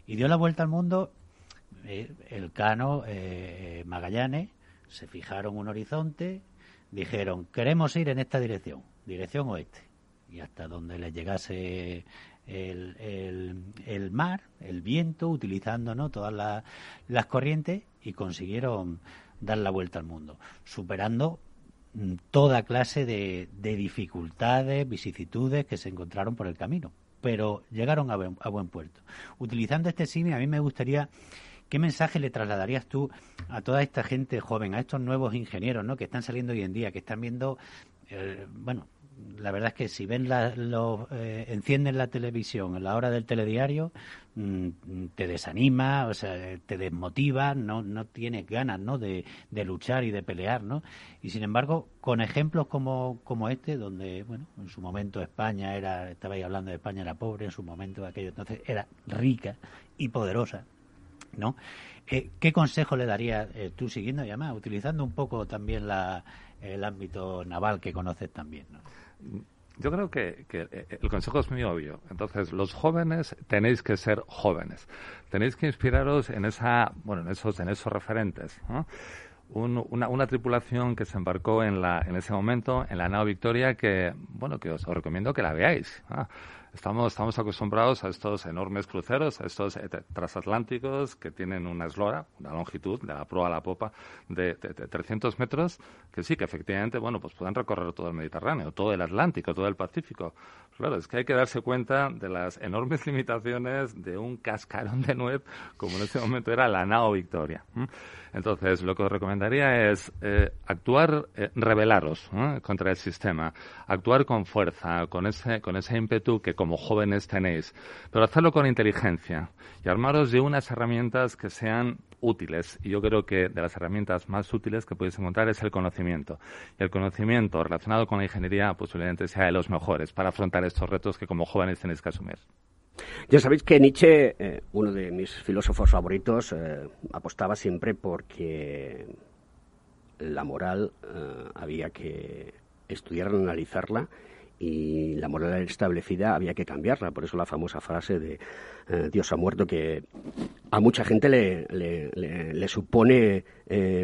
Y dio la vuelta al mundo eh, el cano eh, Magallanes, se fijaron un horizonte, dijeron, queremos ir en esta dirección, dirección oeste. Y hasta donde les llegase el, el, mar, el viento, utilizando ¿no? todas las corrientes y consiguieron dar la vuelta al mundo, superando mm, toda clase de, de, dificultades, vicisitudes que se encontraron por el camino, pero llegaron a buen, a buen puerto. Utilizando este símil, a mí me gustaría ¿qué mensaje le trasladarías tú a toda esta gente joven, a estos nuevos ingenieros ¿no? que están saliendo hoy en día, que están viendo, eh, bueno, la verdad es que si ven la, lo, eh, encienden la televisión a la hora del telediario, mm, te desanima, o sea, te desmotiva, no, no tienes ganas, ¿no? De, luchar y de pelear, ¿no? Y sin embargo, con ejemplos como, como este, donde, bueno, en su momento España era, estabais hablando de España era pobre, en su momento aquello entonces era rica y poderosa, ¿no? Eh, ¿Qué consejo le darías eh, tú siguiendo, además, utilizando un poco también la, el ámbito naval que conoces también, ¿no? Yo creo que, eh, el consejo es muy obvio. Entonces, los jóvenes tenéis que ser jóvenes. Tenéis que inspiraros en esa, bueno, en esos, en esos referentes. una, tripulación que se embarcó en, la, en ese momento en la nave Victoria que, bueno, que os, recomiendo que la veáis. Estamos, estamos acostumbrados a estos enormes cruceros, a estos eh, transatlánticos que tienen una eslora, una longitud de la proa a la popa de, 300 metros, que sí, que efectivamente, bueno, pues pueden recorrer todo el Mediterráneo, todo el Atlántico, todo el Pacífico. Claro, es que hay que darse cuenta de las enormes (laughs) limitaciones de un cascarón de nuez como en ese momento era la nao Victoria. Entonces, lo que os recomendaría es eh, actuar, eh, rebelaros contra el sistema, actuar con fuerza, con ese, con ese ímpetu que como jóvenes tenéis, pero hacerlo con inteligencia y armaros de unas herramientas que sean útiles. Y yo creo que de las herramientas más útiles que podéis encontrar es el conocimiento. Y el conocimiento relacionado con la ingeniería posiblemente sea de los mejores para afrontar estos retos que como jóvenes tenéis que asumir. Ya sabéis que Nietzsche, eh, uno de mis filósofos favoritos, eh, apostaba siempre porque la moral eh, había que estudiar, analizarla y la moral establecida había que cambiarla. Por eso la famosa frase de Dios ha muerto, que a mucha gente le, supone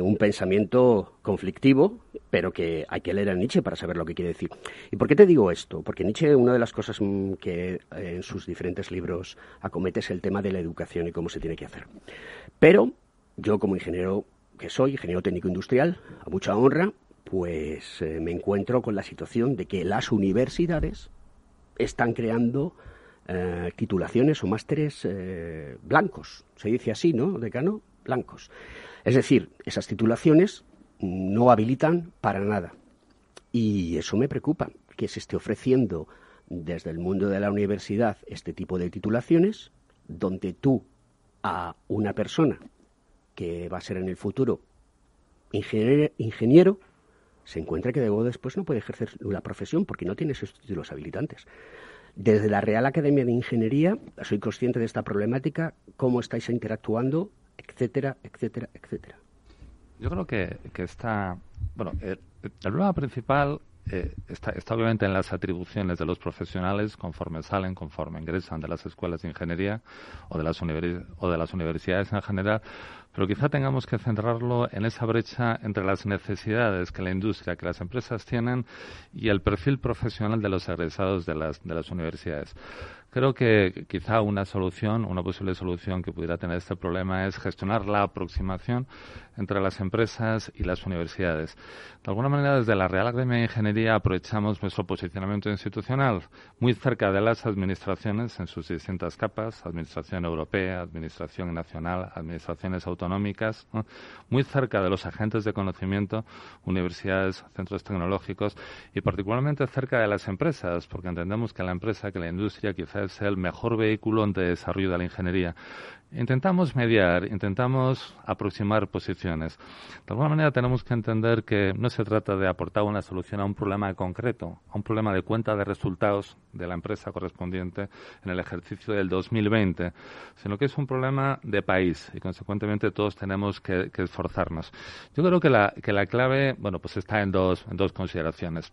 un pensamiento conflictivo, pero que hay que leer a Nietzsche para saber lo que quiere decir. ¿Y por qué te digo esto? Porque Nietzsche, una de las cosas mm, que eh, en sus diferentes libros acomete es el tema de la educación y cómo se tiene que hacer. Pero yo como ingeniero que soy, ingeniero técnico industrial, a mucha honra, pues eh, me encuentro con la situación de que las universidades están creando eh, titulaciones o másteres blancos. Se dice así, ¿no, decano? Blancos. Es decir, esas titulaciones no habilitan para nada. Y eso me preocupa, que se esté ofreciendo desde el mundo de la universidad este tipo de titulaciones, donde tú a una persona que va a ser en el futuro ingeniero, se encuentra que luego después no puede ejercer la profesión porque no tiene esos títulos habilitantes. Desde la Real Academia de Ingeniería soy consciente de esta problemática, cómo estáis interactuando, etcétera, etcétera, etcétera. Yo creo que, que está. Bueno, el, problema principal eh, está, está, obviamente en las atribuciones de los profesionales conforme salen, conforme ingresan de las escuelas de ingeniería o de las, o de las universidades en general, pero quizá tengamos que centrarlo en esa brecha entre las necesidades que la industria, que las empresas tienen y el perfil profesional de los egresados de las, de las universidades. Creo que quizá una solución, una posible solución que pudiera tener este problema es gestionar la aproximación entre las empresas y las universidades. De alguna manera, desde la Real Academia de Ingeniería aprovechamos nuestro posicionamiento institucional muy cerca de las administraciones en sus distintas capas, Administración Europea, Administración Nacional, Administraciones Autonómicas, muy cerca de los agentes de conocimiento, universidades, centros tecnológicos y particularmente cerca de las empresas, porque entendemos que la empresa, que la industria quizá es el mejor vehículo de desarrollo de la ingeniería. Intentamos mediar, intentamos aproximar posiciones. De alguna manera tenemos que entender que no se trata de aportar una solución a un problema concreto, a un problema de cuenta de resultados de la empresa correspondiente en el ejercicio del 2020, sino que es un problema de país y consecuentemente todos tenemos que, esforzarnos. Yo creo que la, que la clave, bueno, pues está en dos, en dos consideraciones.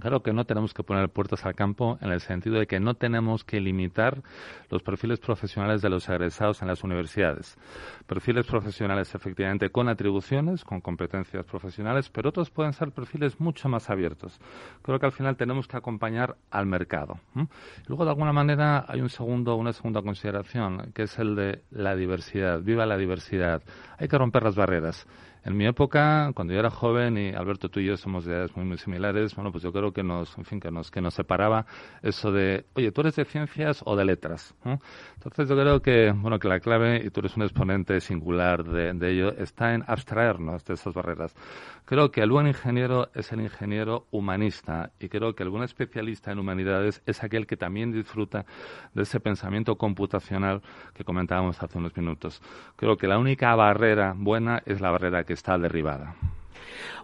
Claro que no tenemos que poner puertas al campo en el sentido de que no tenemos que limitar los perfiles profesionales de los egresados en las universidades. Perfiles profesionales efectivamente con atribuciones, con competencias profesionales, pero otros pueden ser perfiles mucho más abiertos. Creo que al final tenemos que acompañar al mercado. Luego, de alguna manera, hay un segundo, una segunda consideración, que es el de la diversidad. Viva la diversidad. Hay que romper las barreras En mi época, cuando yo era joven, y Alberto, tú y yo somos de edades muy, muy similares, bueno, pues yo creo que nos, en fin, que nos, que nos separaba eso de, oye, tú eres de ciencias o de letras. Entonces yo creo que, bueno, que la clave, y tú eres un exponente singular de, de ello, está en abstraernos de esas barreras. Creo que el buen ingeniero es el ingeniero humanista y creo que el buen especialista en humanidades es aquel que también disfruta de ese pensamiento computacional que comentábamos hace unos minutos. Creo que la única barrera buena es la barrera que está derribada.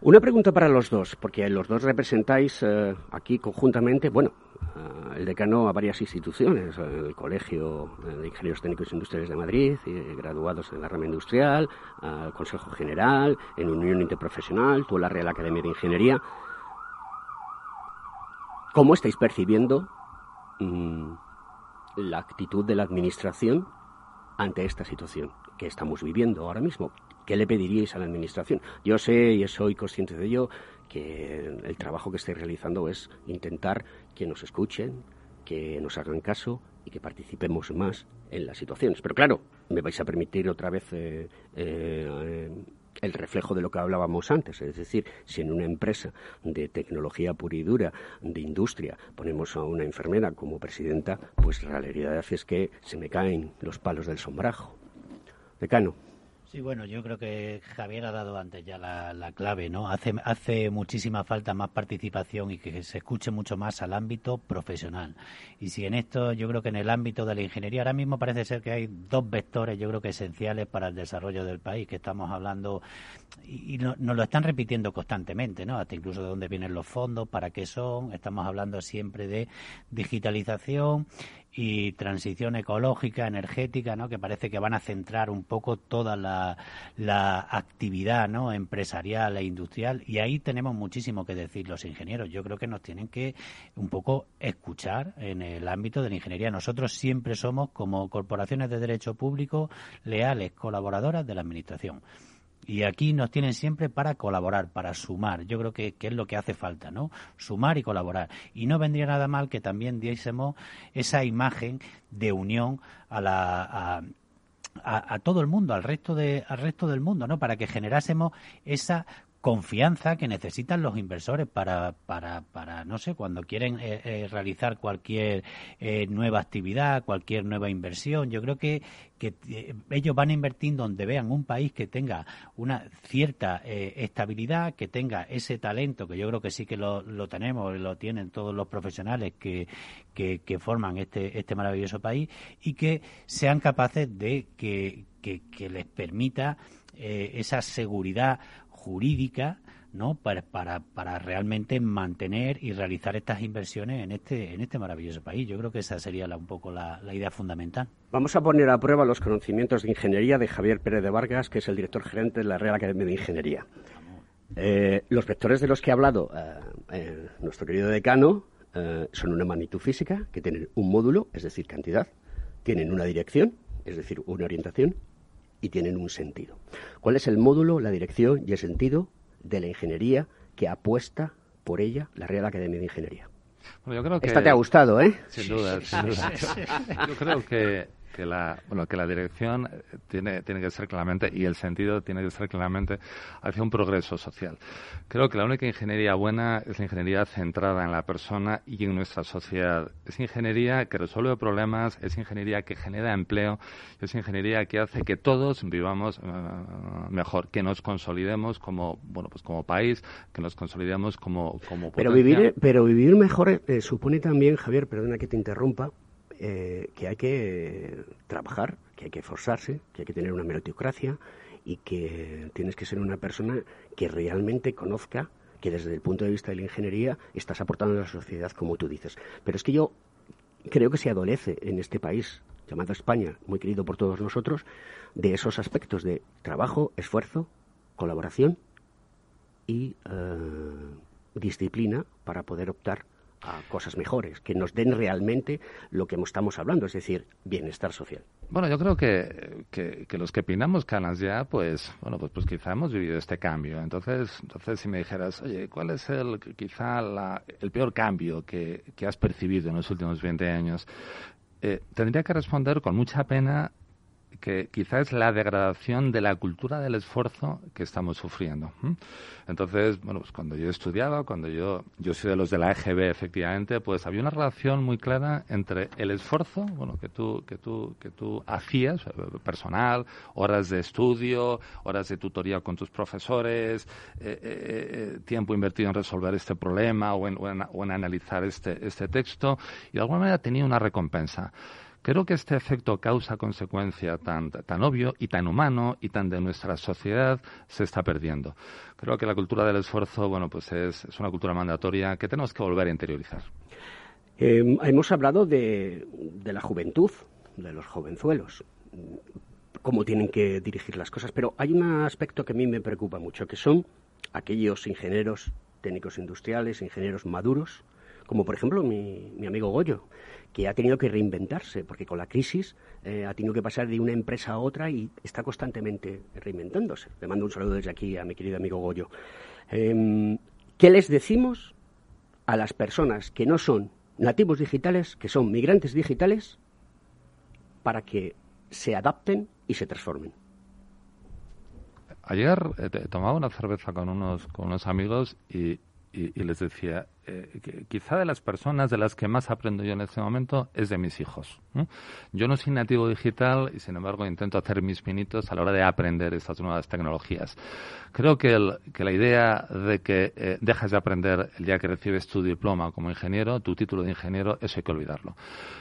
Una pregunta para los dos, porque los dos representáis eh, aquí conjuntamente, bueno, eh, el decano a varias instituciones, el Colegio de Ingenieros Técnicos Industriales de Madrid, graduados en la rama industrial, al Consejo General, en Unión Interprofesional, tú la Real Academia de Ingeniería. ¿Cómo estáis percibiendo mm, la actitud de la Administración ante esta situación que estamos viviendo ahora mismo? ¿Qué le pediríais a la Administración? Yo sé y soy consciente de ello que el trabajo que estáis realizando es intentar que nos escuchen, que nos hagan caso y que participemos más en las situaciones. Pero claro, me vais a permitir otra vez eh, eh, el reflejo de lo que hablábamos antes. Es decir, si en una empresa de tecnología pura y dura, de industria, ponemos a una enfermera como presidenta, pues la realidad es que se me caen los palos del sombrajo. Decano. Sí, bueno, yo creo que Javier ha dado antes ya la, clave, ¿no? Hace, hace muchísima falta más participación y que se escuche mucho más al ámbito profesional. Y si en esto, yo creo que en el ámbito de la ingeniería, ahora mismo parece ser que hay dos vectores, yo creo que esenciales para el desarrollo del país, que estamos hablando, y, nos lo están repitiendo constantemente, ¿no? Hasta incluso de dónde vienen los fondos, para qué son, estamos hablando siempre de digitalización y transición ecológica, energética, ¿no? que parece que van a centrar un poco toda la, actividad ¿no? empresarial e industrial. Y ahí tenemos muchísimo que decir los ingenieros. Yo creo que nos tienen que un poco escuchar en el ámbito de la ingeniería. Nosotros siempre somos, como corporaciones de derecho público, leales colaboradoras de la Administración. Y aquí nos tienen siempre para colaborar, para sumar. Yo creo que, es lo que hace falta, ¿no? Sumar y colaborar. Y no vendría nada mal que también diésemos esa imagen de unión a la. A, todo el mundo, al resto de, al resto del mundo, ¿no? Para que generásemos esa confianza que necesitan los inversores para, para, para no sé, cuando quieren eh, eh, realizar cualquier eh, nueva actividad, cualquier nueva inversión. Yo creo que, que ellos van a invertir donde vean un país que tenga una cierta estabilidad, que tenga ese talento, que yo creo que sí que lo, lo tenemos, lo tienen todos los profesionales que, que, forman este, este maravilloso país y que sean capaces de que, que les permita esa seguridad jurídica ¿no? Para, para, para, realmente mantener y realizar estas inversiones en este, en este maravilloso país. Yo creo que esa sería un poco la, idea fundamental. Vamos a poner a prueba los conocimientos de ingeniería de Javier Pérez de Vargas, que es el director gerente de la Real Academia de Ingeniería. Eh, los vectores de los que ha hablado eh, eh, nuestro querido decano son una magnitud física, que tienen un módulo, es decir, cantidad, tienen una dirección, es decir, una orientación, y tienen un sentido. ¿Cuál es el módulo, la dirección y el sentido de la ingeniería que apuesta por ella la Real Academia de Ingeniería? Bueno, yo creo que... Esta te ha gustado, ¿eh? Sin duda, sin duda. Yo creo que que la, bueno, que la dirección tiene, tiene que ser claramente, y el sentido tiene que ser claramente hacia un progreso social. Creo que la única ingeniería buena es la ingeniería centrada en la persona y en nuestra sociedad. Es ingeniería que resuelve problemas, es ingeniería que genera empleo, es ingeniería que hace que todos vivamos eh, mejor, que nos consolidemos como, bueno, pues como país, que nos consolidemos como, como pero vivir, pero vivir mejor eh, supone también, Javier, perdona que te interrumpa, eh, que hay que trabajar, que hay que esforzarse, que hay que tener una meritocracia y que tienes que ser una persona que realmente conozca que desde el punto de vista de la ingeniería estás aportando a la sociedad como tú dices. Pero es que yo creo que se adolece en este país llamado España, muy querido por todos nosotros, de esos aspectos de trabajo, esfuerzo, colaboración y eh, disciplina para poder optar a cosas mejores, que nos den realmente lo que estamos hablando, es decir, bienestar social. Bueno, yo creo que, que, los que pinamos canas ya, pues, bueno, pues, pues quizá hemos vivido este cambio. Entonces, entonces si me dijeras, oye, ¿cuál es el, quizá el peor cambio que, que has percibido en los últimos 20 años? Eh, tendría que responder con mucha pena que quizá es la degradación de la cultura del esfuerzo que estamos sufriendo. Entonces, bueno, pues cuando yo estudiaba, cuando yo, yo soy de los de la EGB, efectivamente, pues había una relación muy clara entre el esfuerzo, bueno, que tú, que tú, que tú hacías, eh, personal, horas de estudio, horas de tutoría con tus profesores, eh, eh, tiempo invertido en resolver este problema o en, o en analizar este, este texto, y de alguna manera tenía una recompensa. Creo que este efecto causa-consecuencia tan, tan obvio y tan humano y tan de nuestra sociedad se está perdiendo. Creo que la cultura del esfuerzo, bueno, pues es, una cultura mandatoria que tenemos que volver a interiorizar. Em, hemos hablado de, de la juventud, de los jovenzuelos, cómo tienen que dirigir las cosas, pero hay un aspecto que a mí me preocupa mucho, que son aquellos ingenieros técnicos industriales, ingenieros maduros, como por ejemplo mi, mi amigo Goyo, que ha tenido que reinventarse, porque con la crisis eh, ha tenido que pasar de una empresa a otra y está constantemente reinventándose. Le mando un saludo desde aquí a mi querido amigo Goyo. Em, ¿Qué les decimos a las personas que no son nativos digitales, que son migrantes digitales, para que se adapten y se transformen? Ayer eh, tomaba una cerveza con unos, con unos amigos y, y les decía, eh, quizá de las personas de las que más aprendo yo en este momento es de mis hijos. Yo no soy nativo digital y, sin embargo, intento hacer mis pinitos a la hora de aprender estas nuevas tecnologías. Creo que, la idea de que eh, dejas de aprender el día que recibes tu diploma como ingeniero, tu título de ingeniero, eso hay que olvidarlo.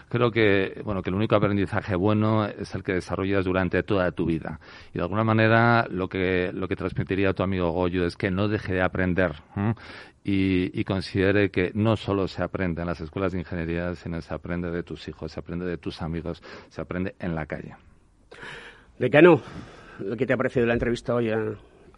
Creo que, bueno, que el único aprendizaje bueno es el que desarrollas durante toda tu vida. Y, de alguna manera, lo que, lo que transmitiría a tu amigo Goyo es que no deje de aprender y considere que no solo se aprende en las escuelas de ingeniería, sino se aprende de tus hijos, se aprende de tus amigos, se aprende en la calle. Decano, ¿qué te ha parecido la entrevista hoy a,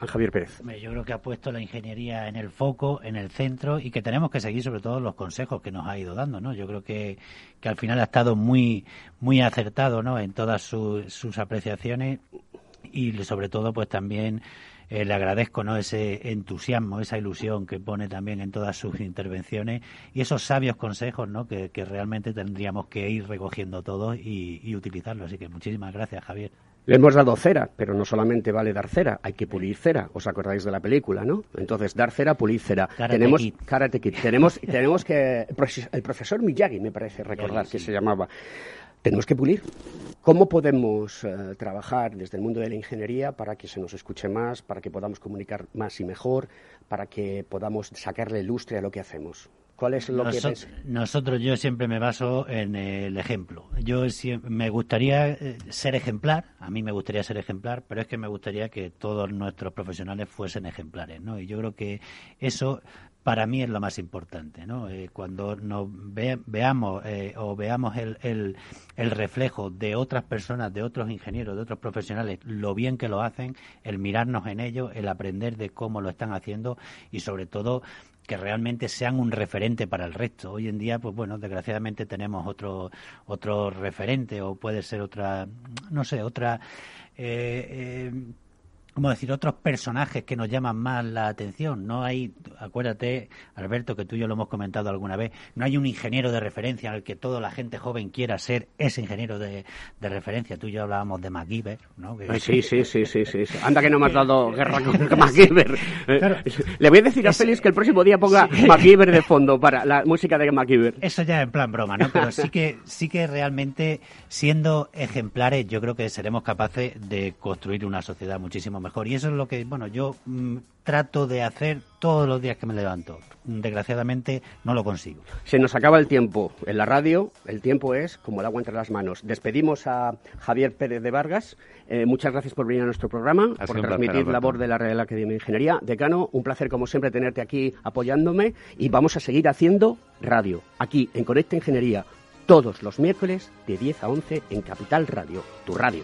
Javier Pérez? Yo creo que ha puesto la ingeniería en el foco, en el centro y que tenemos que seguir sobre todo los consejos que nos ha ido dando, ¿no? Yo creo que, que al final ha estado muy muy acertado, ¿no? En todas sus apreciaciones y sobre todo pues también eh, le agradezco ¿no? ese entusiasmo, esa ilusión que pone también en todas sus intervenciones y esos sabios consejos ¿no? que, realmente tendríamos que ir recogiendo todos y, y utilizarlos. Así que muchísimas gracias, Javier. Le hemos dado cera, pero no solamente vale dar cera, hay que pulir cera. ¿Os acordáis de la película, no? Entonces, dar cera, pulir cera. tenemos Karate Kid. Tenemos, (laughs) tenemos que el profesor Miyagi, me parece recordar que se llamaba tenemos que pulir. ¿Cómo podemos eh, trabajar desde el mundo de la ingeniería para que se nos escuche más, para que podamos comunicar más y mejor, para que podamos sacarle lustre a lo que hacemos? ¿Cuál es lo que Nosotros, yo siempre me baso en el ejemplo. Yo me gustaría eh, ser ejemplar, a mí me gustaría ser ejemplar, pero es que me gustaría que todos nuestros profesionales fuesen ejemplares, ¿no? Y yo creo que eso para mí es lo más importante, ¿no? Eh, cuando nos veamos eh, o veamos el, el, reflejo de otras personas, de otros ingenieros, de otros profesionales, lo bien que lo hacen, el mirarnos en ello, el aprender de cómo lo están haciendo y sobre todo que realmente sean un referente para el resto. Hoy en día, pues bueno, desgraciadamente tenemos otro otro referente o puede ser otra, no sé, otra eh, eh como decir, otros personajes que nos llaman más la atención. No hay, acuérdate, Alberto, que tú y yo lo hemos comentado alguna vez, no hay un ingeniero de referencia al que toda la gente joven quiera ser ese ingeniero de, referencia. Tú y yo hablábamos de MacGyver, ¿no? Sí, sí, sí, sí, sí, Anda que no me has (laughs) dado guerra con (laughs) MacGyver. Le voy a decir a Félix que el próximo día ponga MacGyver de fondo para la música de MacGyver. Eso ya en plan broma, ¿no? Pero sí que, sí que realmente, siendo ejemplares, yo creo que seremos capaces de construir una sociedad muchísimo mejor. Y eso es lo que, bueno, yo mm, trato de hacer todos los días que me levanto. Desgraciadamente no lo consigo. Se nos acaba el tiempo. En la radio el tiempo es como el agua entre las manos. Despedimos a Javier Pérez de Vargas. Eh, muchas gracias por venir a nuestro programa, por transmitir la labor de la Real Academia de Ingeniería. Decano, un placer como siempre tenerte aquí apoyándome y vamos a seguir haciendo radio aquí en Conecta Ingeniería todos los miércoles de 10 a 11 en Capital Radio, tu radio.